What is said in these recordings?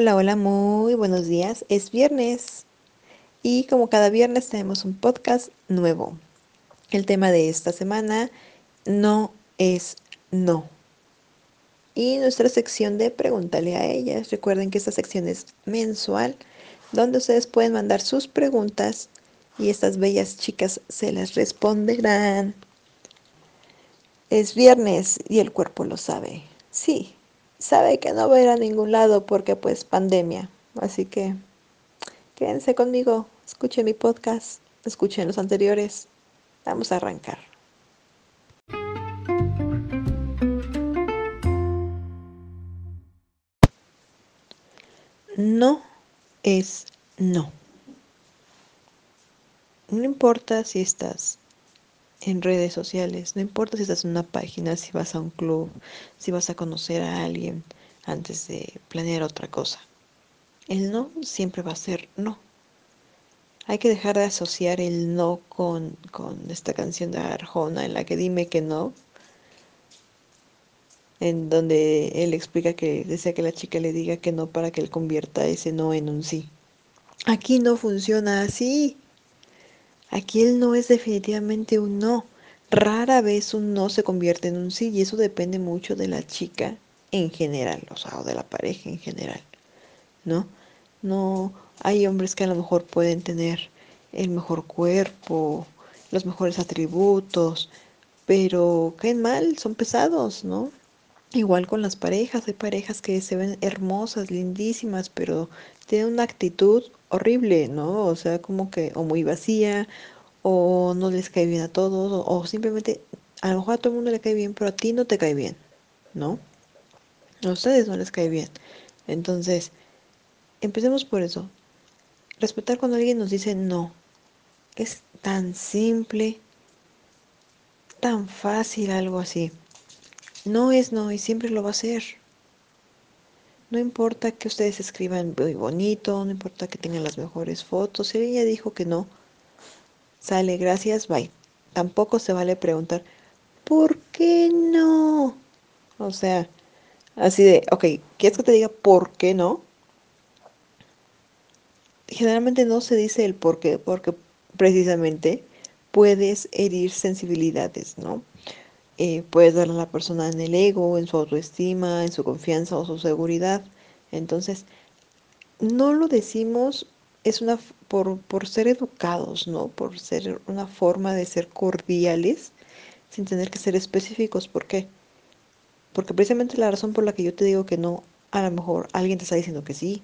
Hola, hola, muy buenos días. Es viernes y como cada viernes tenemos un podcast nuevo. El tema de esta semana no es no. Y nuestra sección de pregúntale a ellas. Recuerden que esta sección es mensual, donde ustedes pueden mandar sus preguntas y estas bellas chicas se las responderán. Es viernes y el cuerpo lo sabe. Sí, sabe que no va a ir a ningún lado porque pues pandemia. Así que quédense conmigo, escuchen mi podcast, escuchen los anteriores. Vamos a arrancar. No es no. No importa si estás en redes sociales, no importa si estás en una página, si vas a un club, si vas a conocer a alguien antes de planear otra cosa. El no siempre va a ser no. Hay que dejar de asociar el no con, con esta canción de Arjona en la que dime que no, en donde él explica que desea que la chica le diga que no para que él convierta ese no en un sí. Aquí no funciona así. Aquí el no es definitivamente un no. Rara vez un no se convierte en un sí y eso depende mucho de la chica en general, o sea, o de la pareja en general, ¿no? No hay hombres que a lo mejor pueden tener el mejor cuerpo, los mejores atributos, pero caen mal, son pesados, ¿no? Igual con las parejas, hay parejas que se ven hermosas, lindísimas, pero tienen una actitud horrible, ¿no? O sea, como que o muy vacía, o no les cae bien a todos, o, simplemente a lo mejor a todo el mundo le cae bien, pero a ti no te cae bien, ¿no? A ustedes no les cae bien. Entonces, empecemos por eso. Respetar cuando alguien nos dice no. Es tan simple, tan fácil algo así. No es no y siempre lo va a ser. No importa que ustedes escriban muy bonito, no importa que tengan las mejores fotos. Si ella dijo que no, sale, gracias, bye. Tampoco se vale preguntar, ¿por qué no? O sea, así de, ok, ¿quieres que te diga por qué no? Generalmente no se dice el por qué, porque precisamente puedes herir sensibilidades, ¿no? Eh, puedes darle a la persona en el ego, en su autoestima, en su confianza o su seguridad. Entonces, no lo decimos es una por, por ser educados, ¿no? Por ser una forma de ser cordiales sin tener que ser específicos. ¿Por qué? Porque precisamente la razón por la que yo te digo que no, a lo mejor alguien te está diciendo que sí.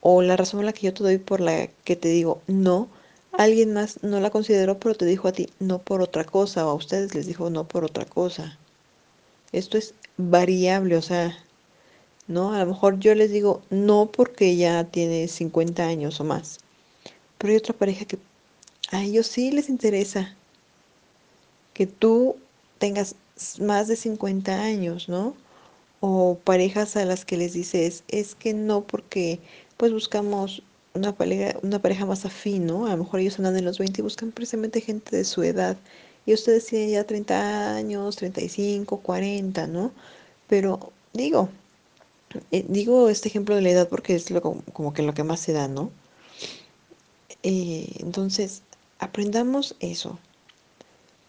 O la razón por la que yo te doy por la que te digo no, alguien más no la consideró, pero te dijo a ti no por otra cosa, o a ustedes les dijo no por otra cosa. Esto es variable, o sea, ¿no? A lo mejor yo les digo no porque ya tiene 50 años o más, pero hay otra pareja que a ellos sí les interesa que tú tengas más de 50 años, ¿no? O parejas a las que les dices, es que no porque pues buscamos una pareja, una pareja más afín, ¿no? A lo mejor ellos andan en los 20 y buscan precisamente gente de su edad. Y ustedes tienen ya 30 años, 35, 40, ¿no? Pero digo, eh, digo este ejemplo de la edad porque es lo, como que lo que más se da, ¿no? Eh, entonces, aprendamos eso,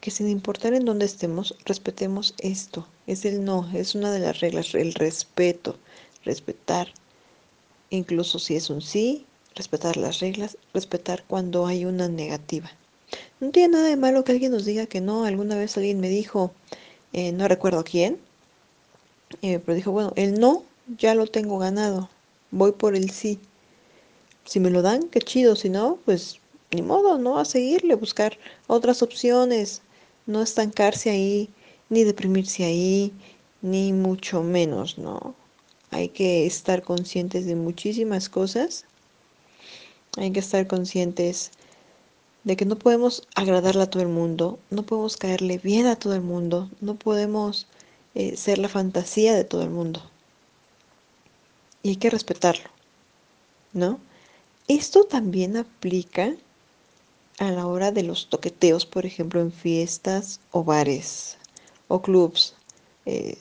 que sin importar en dónde estemos, respetemos esto. Es el no, es una de las reglas, el respeto, respetar. Incluso si es un sí, respetar las reglas, respetar cuando hay una negativa. No tiene nada de malo que alguien nos diga que no. Alguna vez alguien me dijo, eh, no recuerdo quién, eh, pero dijo, bueno, el no ya lo tengo ganado, voy por el sí. Si me lo dan, qué chido, si no, pues ni modo, ¿no? A seguirle, buscar otras opciones, no estancarse ahí, ni deprimirse ahí, ni mucho menos, ¿no? Hay que estar conscientes de muchísimas cosas hay que estar conscientes de que no podemos agradarle a todo el mundo, no podemos caerle bien a todo el mundo, no podemos eh, ser la fantasía de todo el mundo. Y hay que respetarlo, ¿no? Esto también aplica a la hora de los toqueteos, por ejemplo, en fiestas o bares o clubs. Eh,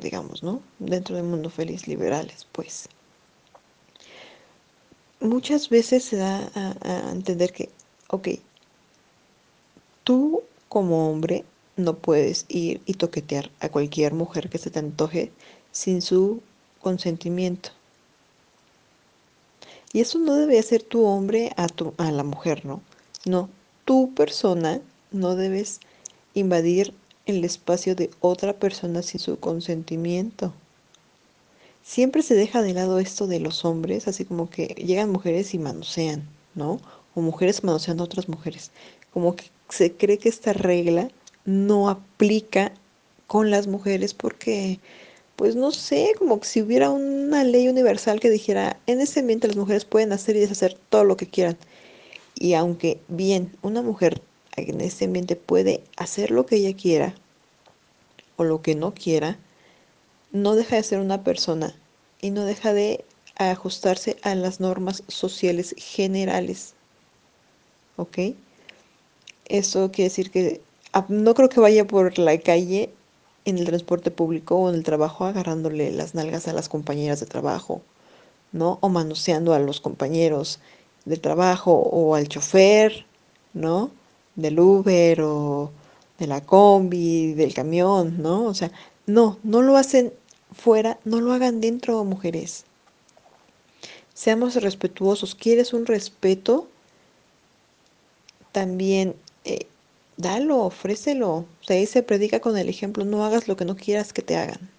digamos, ¿no? Dentro del mundo feliz, liberales, pues. Muchas veces se da a, entender que, ok, tú como hombre no puedes ir y toquetear a cualquier mujer que se te antoje sin su consentimiento. Y eso no debe ser tu hombre a, tu, a la mujer, ¿no? No, tu persona no debes invadir el espacio de otra persona sin su consentimiento. Siempre se deja de lado esto de los hombres, así como que llegan mujeres y manosean, ¿no? O mujeres manoseando a otras mujeres. Como que se cree que esta regla no aplica con las mujeres porque pues no sé, como que si hubiera una ley universal que dijera, en ese ambiente las mujeres pueden hacer y deshacer todo lo que quieran. Y aunque bien, una mujer en ese ambiente puede hacer lo que ella quiera o lo que no quiera, no deja de ser una persona y no deja de ajustarse a las normas sociales generales. ¿Ok? Eso quiere decir que ah, no creo que vaya por la calle en el transporte público o en el trabajo agarrándole las nalgas a las compañeras de trabajo, ¿no? O manoseando a los compañeros de trabajo o al chofer, ¿no? Del Uber o de la combi, del camión, ¿no? O sea, no, no lo hacen fuera, no lo hagan dentro, mujeres. Seamos respetuosos. ¿Quieres un respeto? También eh, Dalo, ofrécelo. Se dice, predica con el ejemplo, no hagas lo que no quieras que te hagan.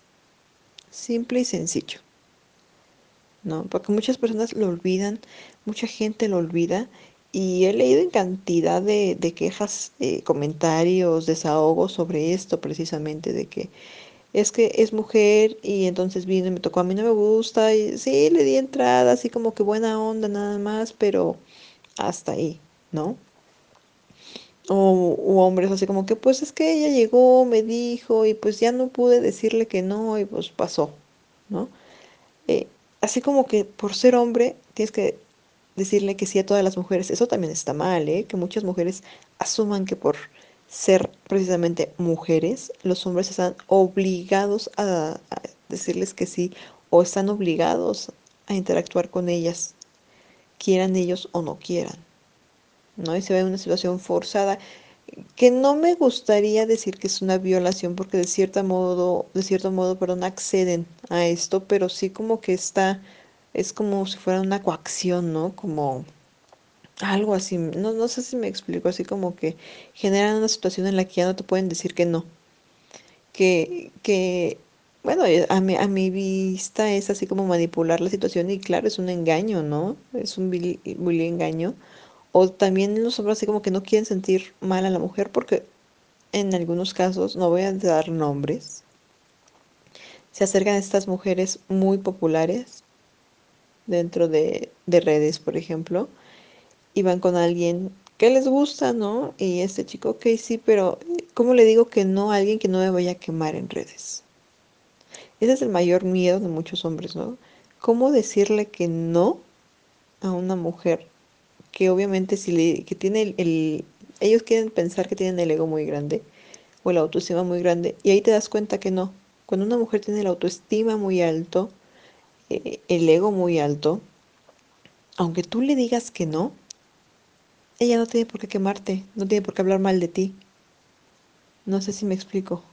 Simple y sencillo. ¿No? Porque muchas personas lo olvidan, mucha gente lo olvida. Y he leído en cantidad de, quejas, eh, comentarios, desahogos sobre esto precisamente, de que es que es mujer y entonces vino y me tocó, a mí no me gusta, y sí, le di entrada, así como que buena onda nada más, pero hasta ahí, ¿no? O hombres así como que pues es que ella llegó, me dijo y pues ya no pude decirle que no y pues pasó, ¿no? Eh, así como que por ser hombre tienes que decirle que sí a todas las mujeres. Eso también está mal, ¿eh? Que muchas mujeres asuman que por ser precisamente mujeres, los hombres están obligados a, decirles que sí o están obligados a interactuar con ellas, quieran ellos o no quieran. ¿no? Y se ve una situación forzada que no me gustaría decir que es una violación porque de cierto modo, de cierto modo, perdón, acceden a esto, pero sí como que está, es como si fuera una coacción, ¿no? Como algo así, no, no sé si me explico, así como que generan una situación en la que ya no te pueden decir que no. Que, que bueno, a mi, a mi vista es así como manipular la situación y claro, es un engaño, ¿no? Es un bullying engaño o también los hombres así como que no quieren sentir mal a la mujer porque en algunos casos, no voy a dar nombres, se acercan a estas mujeres muy populares dentro de, de redes, por ejemplo, y van con alguien que les gusta, ¿no? Y este chico, ok, sí, pero ¿cómo le digo que no a alguien que no me vaya a quemar en redes? Ese es el mayor miedo de muchos hombres, ¿no? ¿Cómo decirle que no a una mujer que obviamente si le, que tiene el, ellos quieren pensar que tienen el ego muy grande o la autoestima muy grande y ahí te das cuenta que no. Cuando una mujer tiene la autoestima muy alto, eh, el ego muy alto, aunque tú le digas que no, ella no tiene por qué quemarte, no tiene por qué hablar mal de ti. No sé si me explico.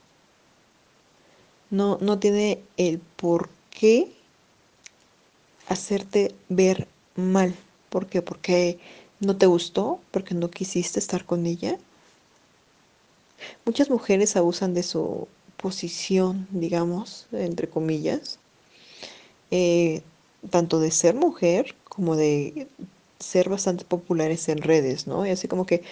No, no tiene el por qué hacerte ver mal. ¿Por qué? Porque no te gustó, porque no quisiste estar con ella. Muchas mujeres abusan de su posición, digamos, entre comillas, eh, tanto de ser mujer como de ser bastante populares en redes, ¿no? Y así como que,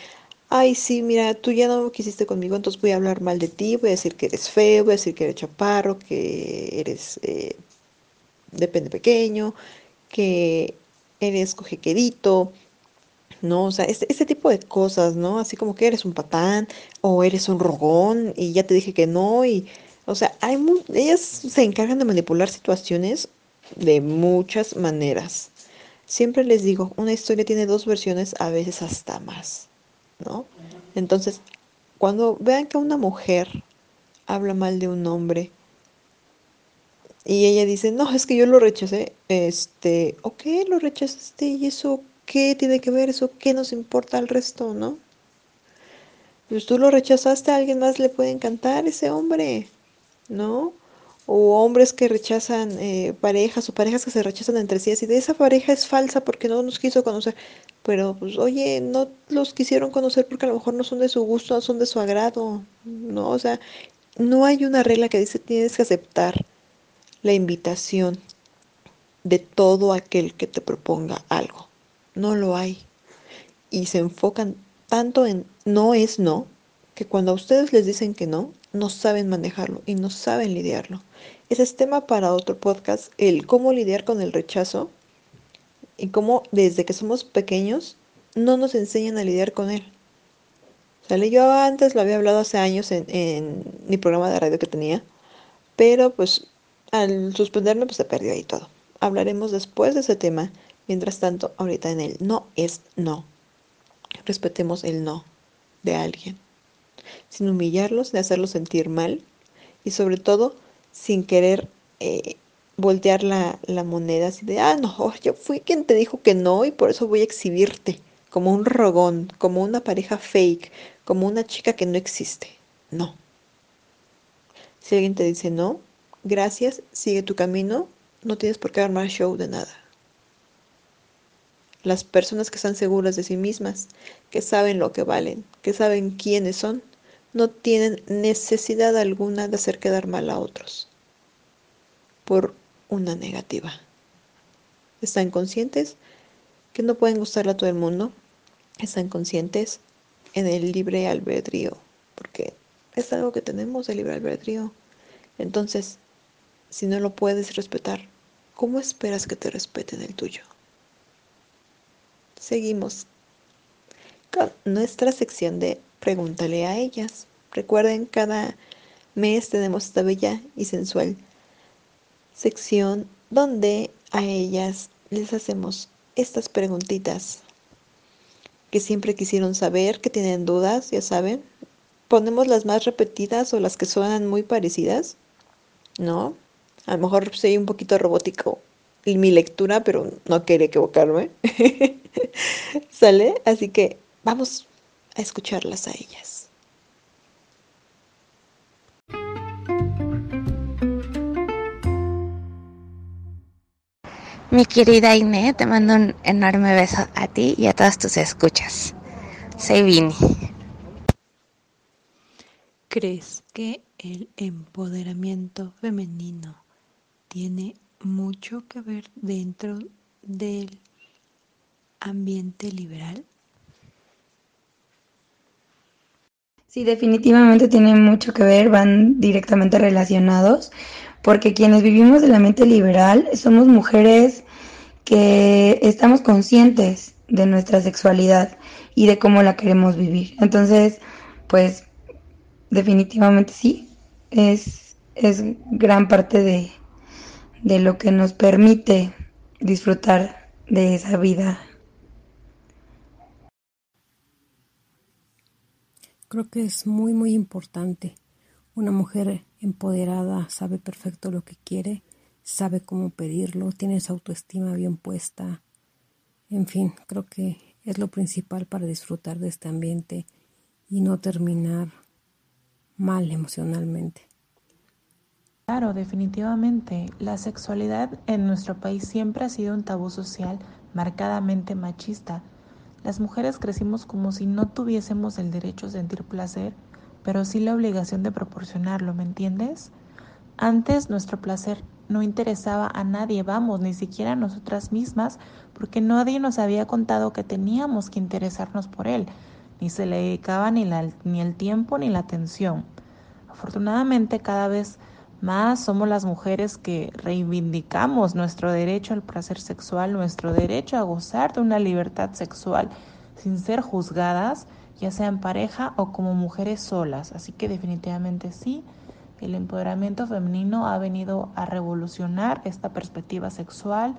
ay, sí, mira, tú ya no quisiste conmigo, entonces voy a hablar mal de ti, voy a decir que eres feo, voy a decir que eres chaparro, que eres eh, de pequeño, que eres cojequerito, ¿no? O sea, este, este, tipo de cosas, ¿no? Así como que eres un patán o eres un rogón y ya te dije que no y, o sea, hay ellas se encargan de manipular situaciones de muchas maneras. Siempre les digo, una historia tiene dos versiones, a veces hasta más, ¿no? Entonces, cuando vean que una mujer habla mal de un hombre Y ella dice, no, es que yo lo rechacé. Este, ok, lo rechazaste y eso, ¿qué tiene que ver? ¿Eso qué nos importa al resto, no? Pues tú lo rechazaste, alguien más le puede encantar ese hombre, ¿no? O hombres que rechazan eh, parejas o parejas que se rechazan entre sí, así de esa pareja es falsa porque no nos quiso conocer. Pero pues oye, no los quisieron conocer porque a lo mejor no son de su gusto, no son de su agrado, ¿no? O sea, no hay una regla que dice tienes que aceptar la invitación de todo aquel que te proponga algo. No lo hay. Y se enfocan tanto en no es no, que cuando a ustedes les dicen que no, no saben manejarlo y no saben lidiarlo. Ese es tema para otro podcast, el cómo lidiar con el rechazo y cómo desde que somos pequeños no nos enseñan a lidiar con él. ¿Sale? Yo antes lo había hablado hace años en, en mi programa de radio que tenía, pero pues al suspenderme pues se perdió ahí todo. Hablaremos después de ese tema. Mientras tanto, ahorita en el no es no. Respetemos el no de alguien, sin humillarlos, sin hacerlos sentir mal y sobre todo sin querer eh, voltear la, la, moneda así de, ah, no, yo fui quien te dijo que no y por eso voy a exhibirte como un rogón, como una pareja fake, como una chica que no existe. No. Si alguien te dice no, gracias, sigue tu camino, no tienes por qué armar show de nada. Las personas que están seguras de sí mismas, que saben lo que valen, que saben quiénes son, no tienen necesidad alguna de hacer quedar mal a otros por una negativa. Están conscientes que no pueden gustarle a todo el mundo, están conscientes en el libre albedrío, porque es algo que tenemos, el libre albedrío. Entonces, si no lo puedes respetar, ¿cómo esperas que te respeten el tuyo? Seguimos con nuestra sección de Pregúntale a ellas. Recuerden, cada mes tenemos esta bella y sensual sección donde a ellas les hacemos estas preguntitas que siempre quisieron saber, que tienen dudas, ya saben. Ponemos las más repetidas o las que suenan muy parecidas, ¿no? A lo mejor soy un poquito robótico en mi lectura, pero no quiero equivocarme. ¿Sale? Así que vamos a escucharlas a ellas. Mi querida Ine, te mando un enorme beso a ti y a todas tus escuchas. Soy Vini. ¿Crees que el empoderamiento femenino tiene mucho que ver dentro del ambiente liberal? Sí, definitivamente tienen mucho que ver, van directamente relacionados, porque quienes vivimos del ambiente liberal somos mujeres que estamos conscientes de nuestra sexualidad y de cómo la queremos vivir. Entonces, pues definitivamente sí, es, es gran parte de, de lo que nos permite disfrutar de esa vida. Creo que es muy, muy importante. Una mujer empoderada sabe perfecto lo que quiere, sabe cómo pedirlo, tiene su autoestima bien puesta. En fin, creo que es lo principal para disfrutar de este ambiente y no terminar mal emocionalmente. Claro, definitivamente. La sexualidad en nuestro país siempre ha sido un tabú social marcadamente machista. Las mujeres crecimos como si no tuviésemos el derecho a sentir placer, pero sí la obligación de proporcionarlo, ¿me entiendes? Antes nuestro placer no interesaba a nadie, vamos, ni siquiera a nosotras mismas, porque nadie nos había contado que teníamos que interesarnos por él, ni se le dedicaba ni, ni el tiempo ni la atención. Afortunadamente cada vez más somos las mujeres que reivindicamos nuestro derecho al placer sexual, nuestro derecho a gozar de una libertad sexual sin ser juzgadas, ya sea en pareja o como mujeres solas. Así que definitivamente sí, el empoderamiento femenino ha venido a revolucionar esta perspectiva sexual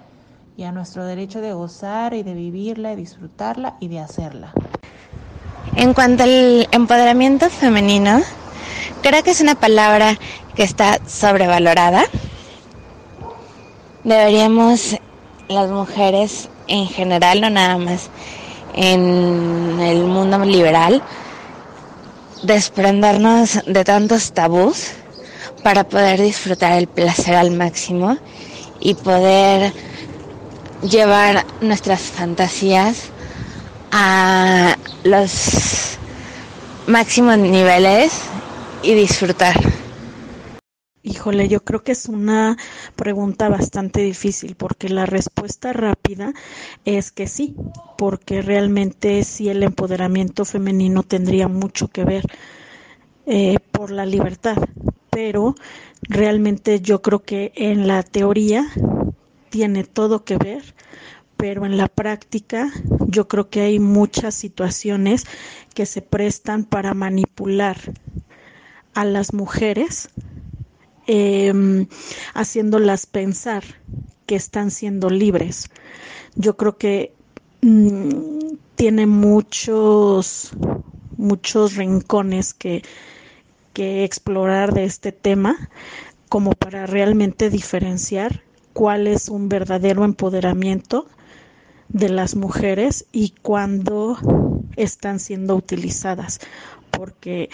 y a nuestro derecho de gozar y de vivirla y disfrutarla y de hacerla. En cuanto al empoderamiento femenino, creo que es una palabra que está sobrevalorada deberíamos las mujeres en general, no nada más en el mundo liberal, desprendernos de tantos tabús para poder disfrutar el placer al máximo y poder llevar nuestras fantasías a los máximos niveles y disfrutar. Híjole, yo creo que es una pregunta bastante difícil porque la respuesta rápida es que sí, porque realmente sí el empoderamiento femenino tendría mucho que ver eh, por la libertad, pero realmente yo creo que en la teoría tiene todo que ver, pero en la práctica yo creo que hay muchas situaciones que se prestan para manipular a las mujeres eh, haciéndolas pensar que están siendo libres. Yo creo que mmm, tiene muchos, muchos rincones que, que explorar de este tema como para realmente diferenciar cuál es un verdadero empoderamiento de las mujeres y cuándo están siendo utilizadas, porque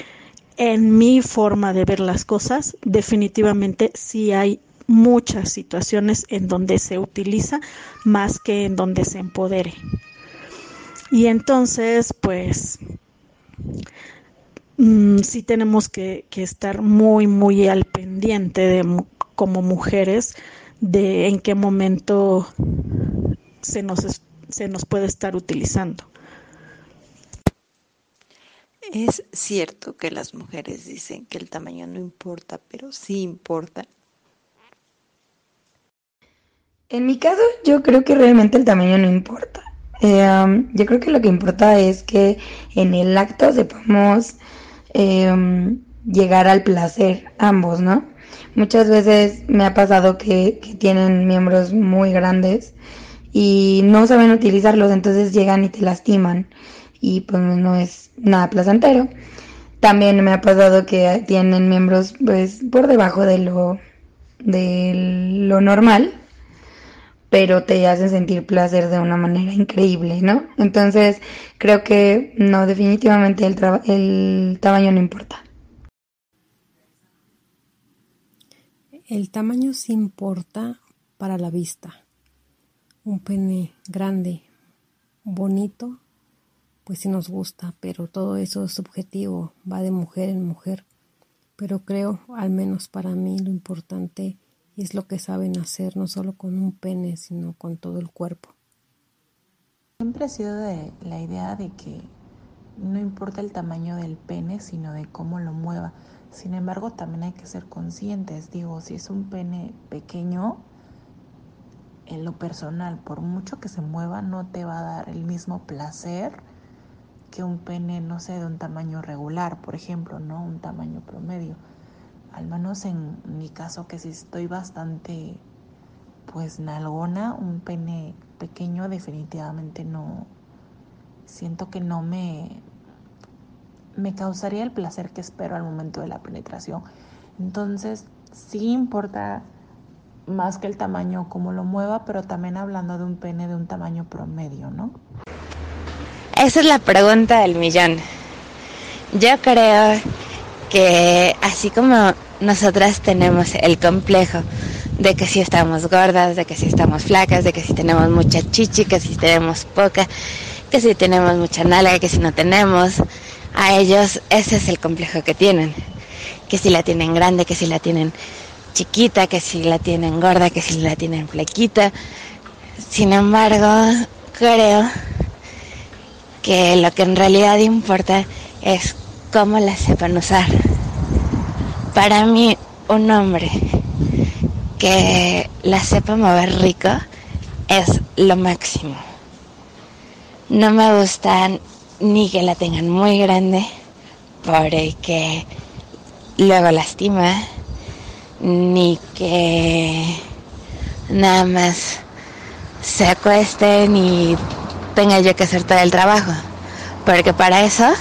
en mi forma de ver las cosas, definitivamente sí hay muchas situaciones en donde se utiliza más que en donde se empodere. Y entonces, pues, mmm, sí tenemos que, que, estar muy, muy al pendiente de como mujeres de en qué momento se nos, se nos puede estar utilizando. Es cierto que las mujeres dicen que el tamaño no importa, pero sí importa. En mi caso, yo creo que realmente el tamaño no importa. Eh, um, yo creo que lo que importa es que en el acto sepamos eh, llegar al placer ambos, ¿no? Muchas veces me ha pasado que, que tienen miembros muy grandes y no saben utilizarlos, entonces llegan y te lastiman y pues no es nada placentero. También me ha pasado que tienen miembros pues por debajo de lo de lo normal, pero te hacen sentir placer de una manera increíble, ¿no? Entonces, creo que no definitivamente el, tamaño no importa. El tamaño sí importa para la vista. Un pene grande, bonito, pues sí nos gusta, pero todo eso es subjetivo, va de mujer en mujer. Pero creo, al menos para mí, lo importante es lo que saben hacer, no solo con un pene, sino con todo el cuerpo. Siempre ha sido de la idea de que no importa el tamaño del pene, sino de cómo lo mueva. Sin embargo, también hay que ser conscientes. Digo, si es un pene pequeño, en lo personal, por mucho que se mueva, no te va a dar el mismo placer que un pene, no sé, de un tamaño regular, por ejemplo, ¿no? Un tamaño promedio. Al menos en mi caso, que si estoy bastante, pues, nalgona, un pene pequeño definitivamente no, siento que no me, me causaría el placer que espero al momento de la penetración. Entonces, sí importa más que el tamaño, cómo lo mueva, pero también hablando de un pene de un tamaño promedio, ¿no? Esa es la pregunta del millón. Yo creo que así como nosotras tenemos el complejo de que si estamos gordas, de que si estamos flacas, de que si tenemos mucha chichi, que si tenemos poca, que si tenemos mucha nalga, que si no tenemos, a ellos ese es el complejo que tienen. Que si la tienen grande, que si la tienen chiquita, que si la tienen gorda, que si la tienen flequita. Sin embargo, creo que lo que en realidad importa es cómo la sepan usar. Para mí, un hombre que la sepa mover rico es lo máximo. No me gustan ni que la tengan muy grande porque luego lastima, ni que nada más se acuesten y tenga yo que hacer todo el trabajo, porque para eso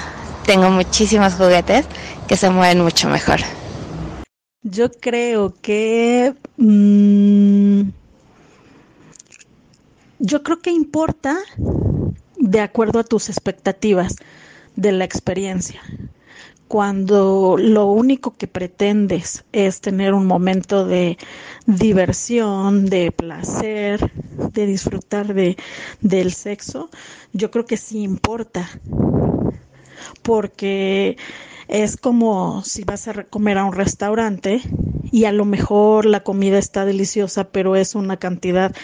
tengo muchísimos juguetes que se mueven mucho mejor. Yo creo que mmm, yo creo que importa de acuerdo a tus expectativas de la experiencia. Cuando lo único que pretendes es tener un momento de diversión, de placer, de disfrutar de, del sexo, yo creo que sí importa. Porque es como si vas a comer a un restaurante y a lo mejor la comida está deliciosa, pero es una cantidad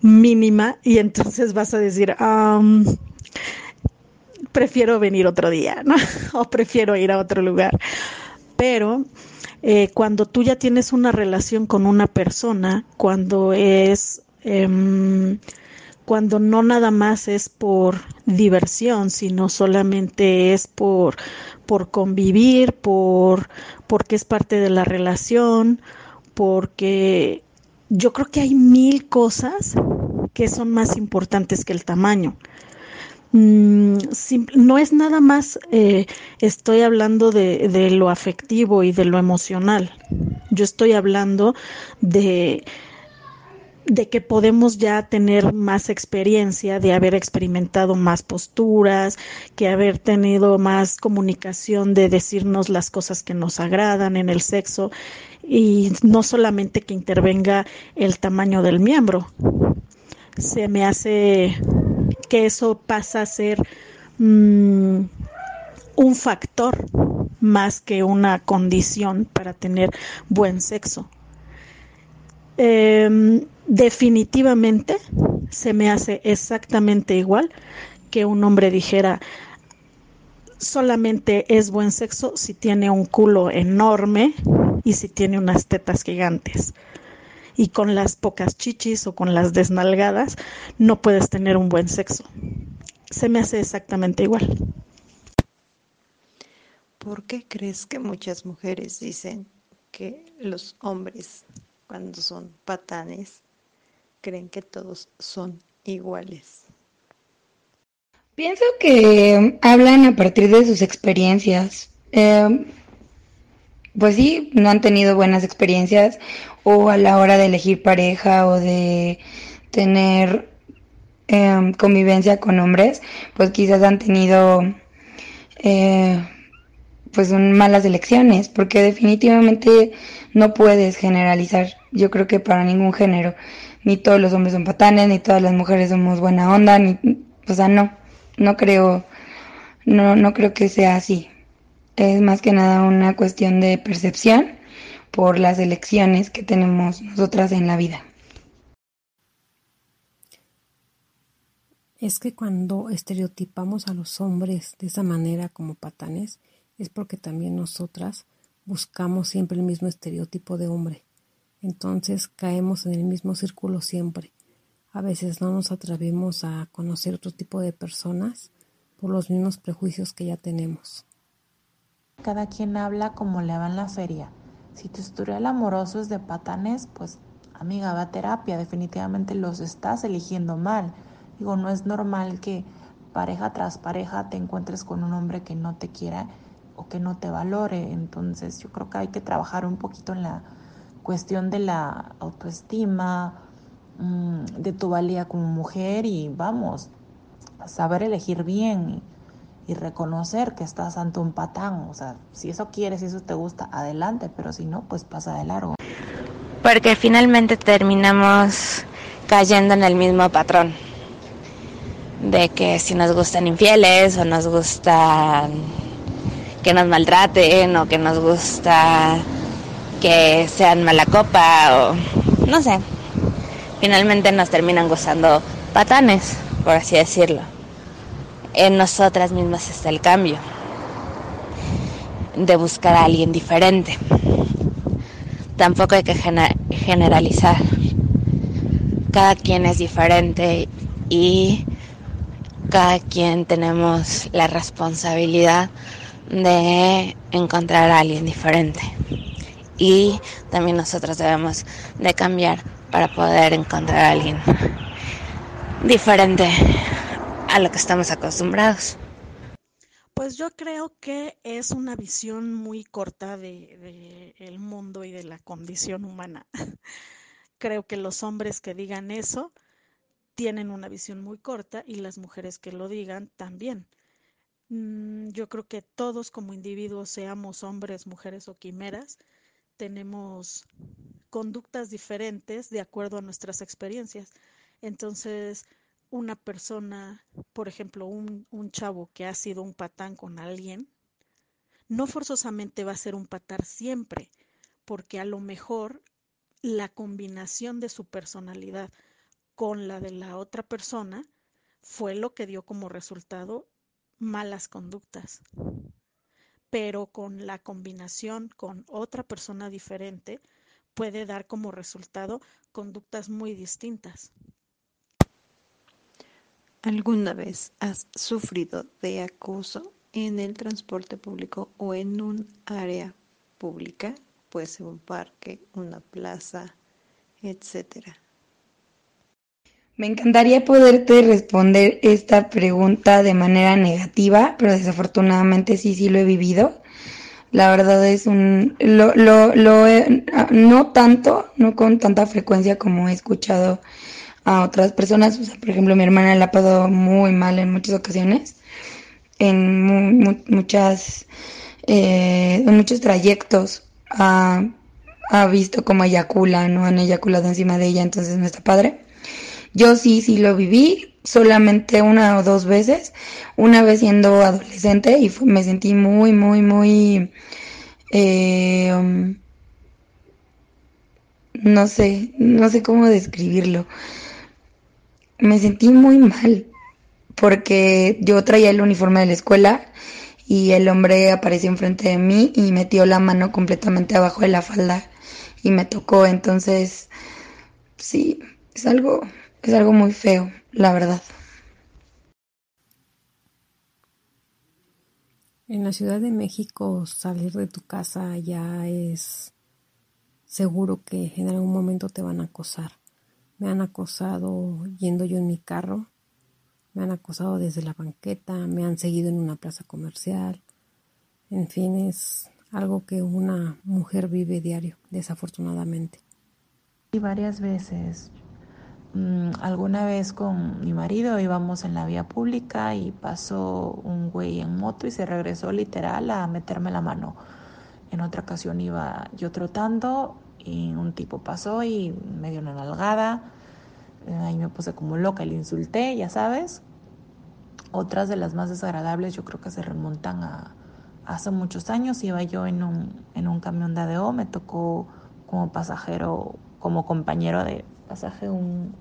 mínima y entonces vas a decir, prefiero venir otro día, ¿no? o prefiero ir a otro lugar. Pero eh, cuando tú ya tienes una relación con una persona, cuando es... Em, cuando no nada más es por diversión, sino solamente es por, por convivir, por, porque es parte de la relación, porque yo creo que hay mil cosas que son más importantes que el tamaño. Mm, no es nada más, eh, estoy hablando de, lo afectivo y de lo emocional. Yo estoy hablando de, de que podemos ya tener más experiencia, de haber experimentado más posturas, que haber tenido más comunicación, de decirnos las cosas que nos agradan en el sexo y no solamente que intervenga el tamaño del miembro. Se me hace que eso pasa a ser mm, un factor más que una condición para tener buen sexo. Em, definitivamente se me hace exactamente igual que un hombre dijera solamente es buen sexo si tiene un culo enorme y si tiene unas tetas gigantes. Y con las pocas chichis o con las desnalgadas no puedes tener un buen sexo. Se me hace exactamente igual. ¿Por qué crees que muchas mujeres dicen que los hombres, cuando son patanes, creen que todos son iguales? Pienso que hablan a partir de sus experiencias. Eh, pues sí, no han tenido buenas experiencias o a la hora de elegir pareja o de tener em, convivencia con hombres, pues quizás han tenido eh, pues malas elecciones, porque definitivamente no puedes generalizar, yo creo que para ningún género, ni todos los hombres son patanes, ni todas las mujeres somos buena onda, ni, o sea, no, no creo, no, no creo que sea así es más que nada una cuestión de percepción por las elecciones que tenemos nosotras en la vida. Es que cuando estereotipamos a los hombres de esa manera como patanes, es porque también nosotras buscamos siempre el mismo estereotipo de hombre. Entonces caemos en el mismo círculo siempre. A veces no nos atrevemos a conocer otro tipo de personas por los mismos prejuicios que ya tenemos. Cada quien habla como le va en la feria. Si tu historial amoroso es de patanes, pues amiga, va a terapia, definitivamente los estás eligiendo mal. Digo, no es normal que pareja tras pareja te encuentres con un hombre que no te quiera o que no te valore. Entonces yo creo que hay que trabajar un poquito en la cuestión de la autoestima, mm, de tu valía como mujer y vamos, saber elegir bien y reconocer que estás ante un patán. O sea, si eso quieres, si eso te gusta, adelante, pero si no, pues pasa de largo. Porque finalmente terminamos cayendo en el mismo patrón. De que si nos gustan infieles o nos gusta que nos maltraten o que nos gusta que sean mala copa o no sé. Finalmente nos terminan gustando patanes, por así decirlo en nosotras mismas está el cambio, de buscar a alguien diferente. Tampoco hay que generalizar. Cada quien es diferente y cada quien tenemos la responsabilidad de encontrar a alguien diferente. Y también nosotros debemos de cambiar para poder encontrar a alguien diferente a lo que estamos acostumbrados. Pues yo creo que es una visión muy corta de, el mundo y de la condición humana. creo que los hombres que digan eso tienen una visión muy corta y las mujeres que lo digan también. Mm, yo creo que todos como individuos, seamos hombres, mujeres o quimeras, tenemos conductas diferentes de acuerdo a nuestras experiencias. Entonces, una persona, por ejemplo, un, chavo que ha sido un patán con alguien, no forzosamente va a ser un patán siempre, porque a lo mejor la combinación de su personalidad con la de la otra persona fue lo que dio como resultado malas conductas. Pero con la combinación con otra persona diferente puede dar como resultado conductas muy distintas. ¿Alguna vez has sufrido de acoso en el transporte público o en un área pública? Puede ser un parque, una plaza, etcétera. Me encantaría poderte responder esta pregunta de manera negativa, pero desafortunadamente sí, sí lo he vivido. La verdad es un, lo, lo, lo no tanto, no con tanta frecuencia como he escuchado a otras personas. O sea, por ejemplo, mi hermana la ha pasado muy mal en muchas ocasiones, en muchas, eh, en muchos trayectos. Ha, visto cómo eyacula, ¿no? Han eyaculado encima de ella, entonces no está padre. Yo sí, sí lo viví, solamente una o dos veces, una vez siendo adolescente y me sentí muy, muy, muy, eh, um, no sé, no sé cómo describirlo. Me sentí muy mal porque yo traía el uniforme de la escuela y el hombre apareció enfrente de mí y metió la mano completamente abajo de la falda y me tocó, entonces sí, es algo es algo muy feo, la verdad. En la Ciudad de México salir de tu casa ya es seguro que en algún momento te van a acosar. Me han acosado yendo yo en mi carro, me han acosado desde la banqueta, me han seguido en una plaza comercial. En fin, es algo que una mujer vive diario, desafortunadamente. Y varias veces Mm, alguna vez con mi marido íbamos en la vía pública y pasó un güey en moto y se regresó literal a meterme la mano. En otra ocasión iba yo trotando y un tipo pasó y me dio una nalgada. Ahí me puse como loca y le insulté, ya sabes. Otras de las más desagradables yo creo que se remontan a hace muchos años. Iba yo en un, en un camión de ADO, me tocó como pasajero, como compañero de pasaje un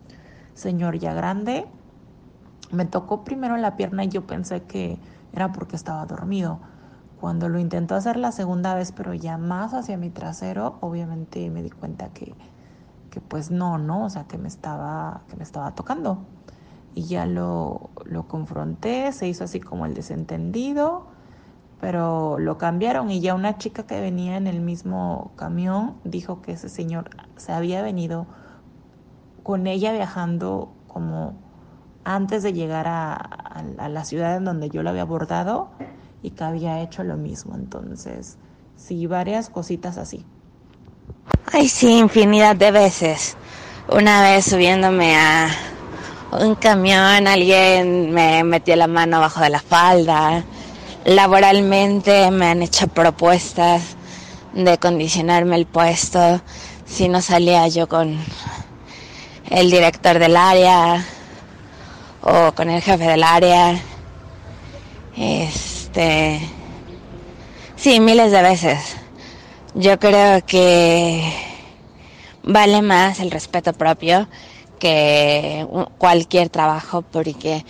señor ya grande. Me tocó primero la pierna y yo pensé que era porque estaba dormido. Cuando lo intentó hacer la segunda vez, pero ya más hacia mi trasero, obviamente me di cuenta que, que pues no, ¿no? O sea, que me estaba, que me estaba tocando. Y ya lo, lo confronté, se hizo así como el desentendido, pero lo cambiaron y ya una chica que venía en el mismo camión dijo que ese señor se había venido con ella viajando como antes de llegar a, la ciudad en donde yo la había abordado y que había hecho lo mismo. Entonces, sí, varias cositas así. Ay, sí, infinidad de veces. Una vez subiéndome a un camión, alguien me metió la mano abajo de la falda. Laboralmente me han hecho propuestas de condicionarme el puesto si no salía yo con el director del área o con el jefe del área. Este, sí, miles de veces. Yo creo que vale más el respeto propio que cualquier trabajo porque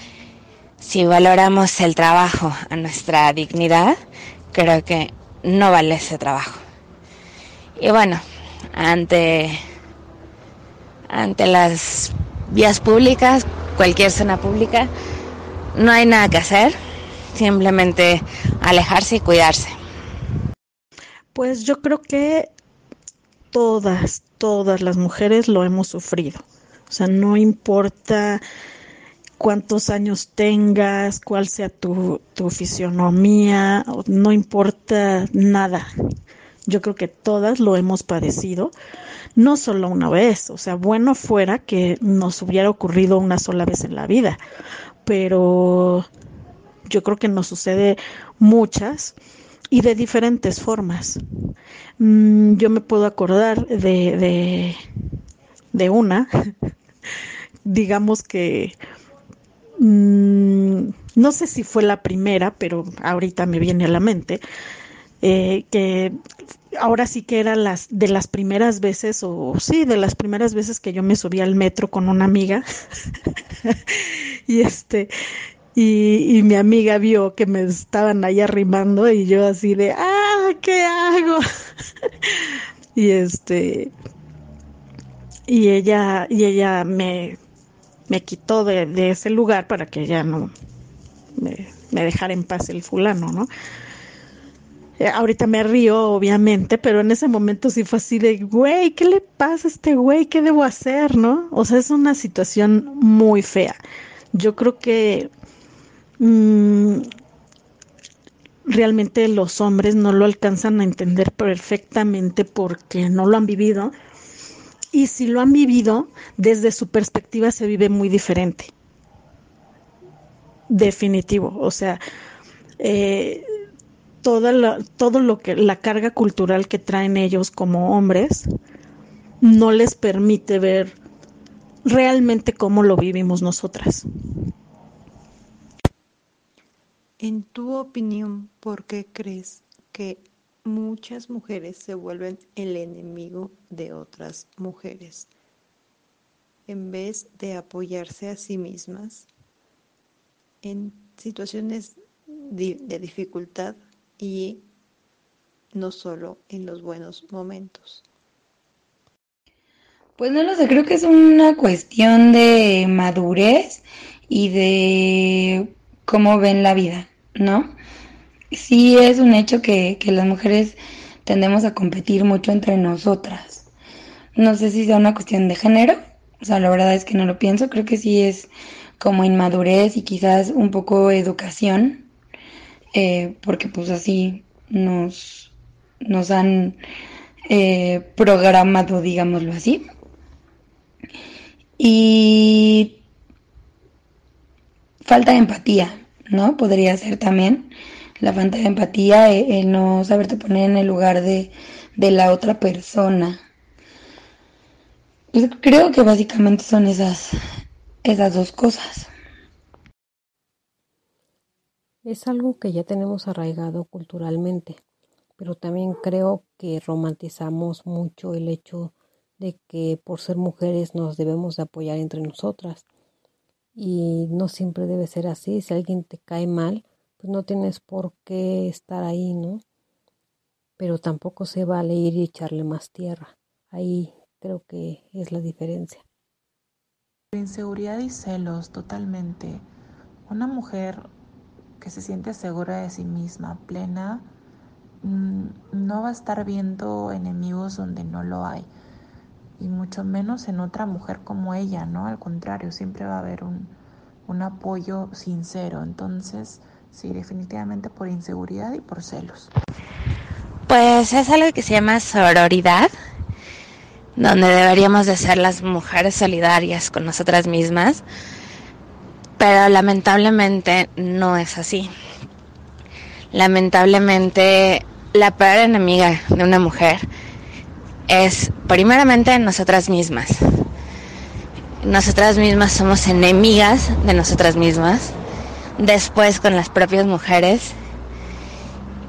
si valoramos el trabajo a nuestra dignidad, creo que no vale ese trabajo. Y bueno, ante ante las vías públicas, cualquier zona pública, no hay nada que hacer, simplemente alejarse y cuidarse. Pues yo creo que todas, todas las mujeres lo hemos sufrido. O sea, no importa cuántos años tengas, cuál sea tu, tu fisionomía, no importa nada. Yo creo que todas lo hemos padecido, no solo una vez, o sea, bueno fuera que nos hubiera ocurrido una sola vez en la vida, pero yo creo que nos sucede muchas y de diferentes formas. Mm, yo me puedo acordar de, de, de una, digamos que mm, no sé si fue la primera, pero ahorita me viene a la mente, eh, que ahora sí que era las de las primeras veces, o sí, de las primeras veces que yo me subí al metro con una amiga. y este, y, mi amiga vio que me estaban ahí arrimando y yo así de, ah, ¿qué hago? y este, y ella, y ella me, me quitó de, de ese lugar para que ya no me, me dejara en paz el fulano, ¿no? Eh, ahorita me río, obviamente, pero en ese momento sí fue así de, güey, ¿qué le pasa a este güey? ¿Qué debo hacer? ¿No? O sea, es una situación muy fea. Yo creo que mmm, realmente los hombres no lo alcanzan a entender perfectamente porque no lo han vivido. Y si lo han vivido, desde su perspectiva se vive muy diferente. Definitivo. O sea, eh, toda la, todo lo que la carga cultural que traen ellos como hombres no les permite ver realmente cómo lo vivimos nosotras. En tu opinión, ¿por qué crees que muchas mujeres se vuelven el enemigo de otras mujeres? En vez de apoyarse a sí mismas en situaciones de dificultad, y no solo en los buenos momentos. Pues no lo sé, creo que es una cuestión de madurez y de cómo ven la vida, ¿no? Sí es un hecho que, que las mujeres tendemos a competir mucho entre nosotras. No sé si sea una cuestión de género, o sea, la verdad es que no lo pienso, creo que sí es como inmadurez y quizás un poco educación eh, porque pues así nos, nos han eh, programado, digámoslo así. Y falta de empatía, ¿no? Podría ser también la falta de empatía, eh, el no saberte poner en el lugar de, de la otra persona. Pues creo que básicamente son esas, esas dos cosas. Es algo que ya tenemos arraigado culturalmente, pero también creo que romantizamos mucho el hecho de que por ser mujeres nos debemos de apoyar entre nosotras. Y no siempre debe ser así. Si alguien te cae mal, pues no tienes por qué estar ahí, ¿no? Pero tampoco se vale ir y echarle más tierra. Ahí creo que es la diferencia. Inseguridad y celos, totalmente. Una mujer que se siente segura de sí misma, plena, mm, no va a estar viendo enemigos donde no lo hay. Y mucho menos en otra mujer como ella, ¿no? Al contrario, siempre va a haber un, un apoyo sincero. Entonces, sí, definitivamente por inseguridad y por celos. Pues es algo que se llama sororidad, donde deberíamos de ser las mujeres solidarias con nosotras mismas pero lamentablemente no es así. Lamentablemente la peor enemiga de una mujer es primeramente nosotras mismas. Nosotras mismas somos enemigas de nosotras mismas, después con las propias mujeres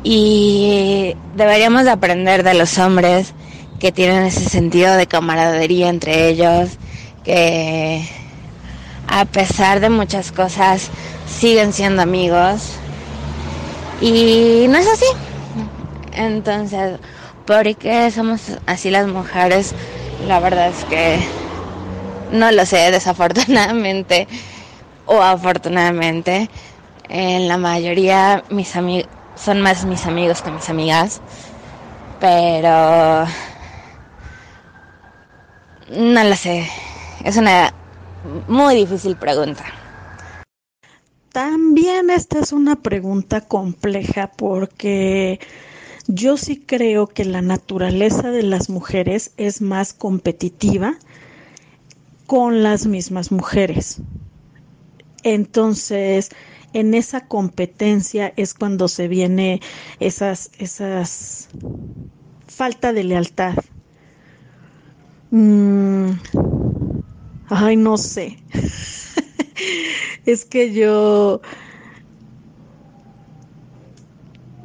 y deberíamos de aprender de los hombres que tienen ese sentido de camaradería entre ellos, que a pesar de muchas cosas, siguen siendo amigos. Y no es así. Entonces, ¿por qué somos así las mujeres? La verdad es que no lo sé, desafortunadamente o afortunadamente. En la mayoría mis amigos son más mis amigos que mis amigas. Pero no lo sé. Es una muy difícil pregunta. También esta es una pregunta compleja porque Yo sí creo que la naturaleza de las mujeres es más competitiva con las mismas mujeres. Entonces, en esa competencia es cuando se viene esas, esas falta de lealtad. Mm, ay, no sé. es que yo,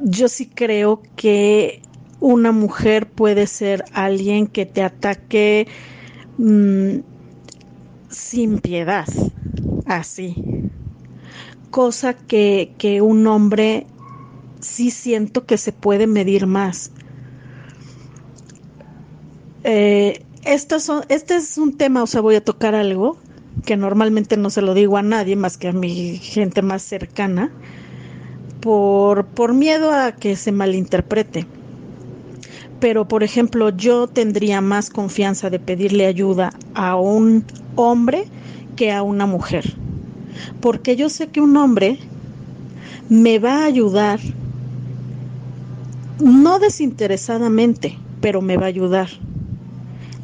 yo sí creo que una mujer puede ser alguien que te ataque mm, sin piedad, así. Cosa que, que un hombre sí siento que se puede medir más. Eh, son, este es un tema, o sea, voy a tocar algo que normalmente no se lo digo a nadie más que a mi gente más cercana, por, por miedo a que se malinterprete. Pero, por ejemplo, yo tendría más confianza de pedirle ayuda a un hombre que a una mujer. Porque yo sé que un hombre me va a ayudar, no desinteresadamente, pero me va a ayudar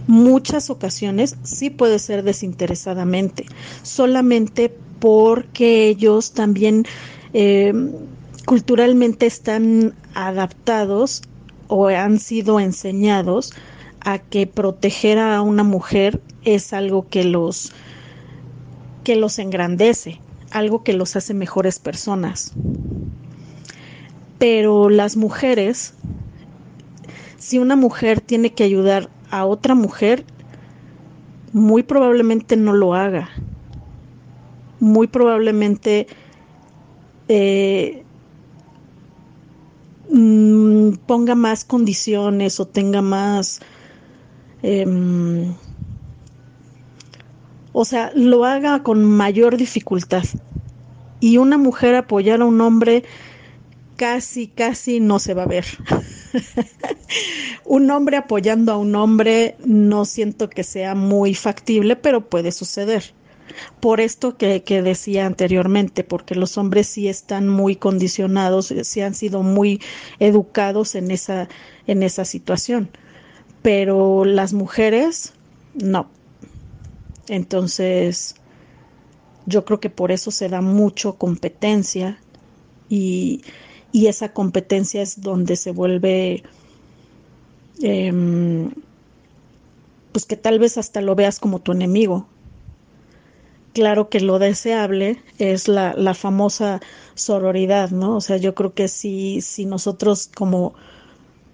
muchas ocasiones sí puede ser desinteresadamente, solamente porque ellos también eh, culturalmente están adaptados o han sido enseñados a que proteger a una mujer es algo que los que los engrandece, algo que los hace mejores personas. Pero las mujeres, si una mujer tiene que ayudar a otra mujer, muy probablemente no lo haga. Muy probablemente eh, mm, ponga más condiciones o tenga más... Em, o sea, lo haga con mayor dificultad. Y una mujer apoyar a un hombre casi, casi no se va a ver. un hombre apoyando a un hombre no siento que sea muy factible, pero puede suceder. Por esto que, decía anteriormente, porque los hombres sí están muy condicionados, sí han sido muy educados en esa, en esa situación, pero las mujeres no. Entonces, yo creo que por eso se da mucho competencia y, y esa competencia es donde se vuelve, em, pues que tal vez hasta lo veas como tu enemigo. Claro que lo deseable es la, famosa sororidad, ¿no? O sea, yo creo que si, si nosotros como,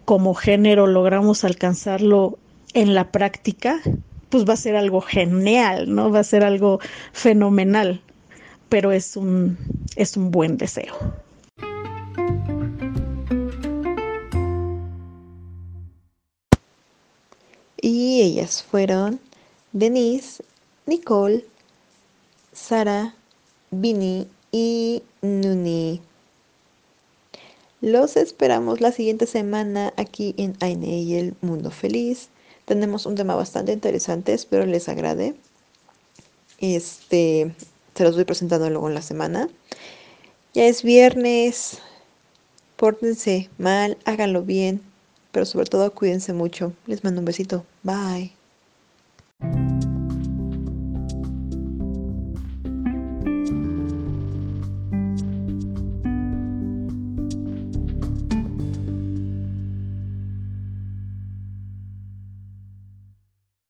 como género logramos alcanzarlo en la práctica, pues va a ser algo genial, ¿no? Va a ser algo fenomenal, pero es un, es un buen deseo. Y ellas fueron Denise, Nicole, Sara, Vini y Nuni. Los esperamos la siguiente semana aquí en Aine y el Mundo Feliz. Tenemos un tema bastante interesante, espero les agrade. Este, se los voy presentando luego en la semana. Ya es viernes, pórtense mal, háganlo bien, pero sobre todo cuídense mucho. Les mando un besito. Bye.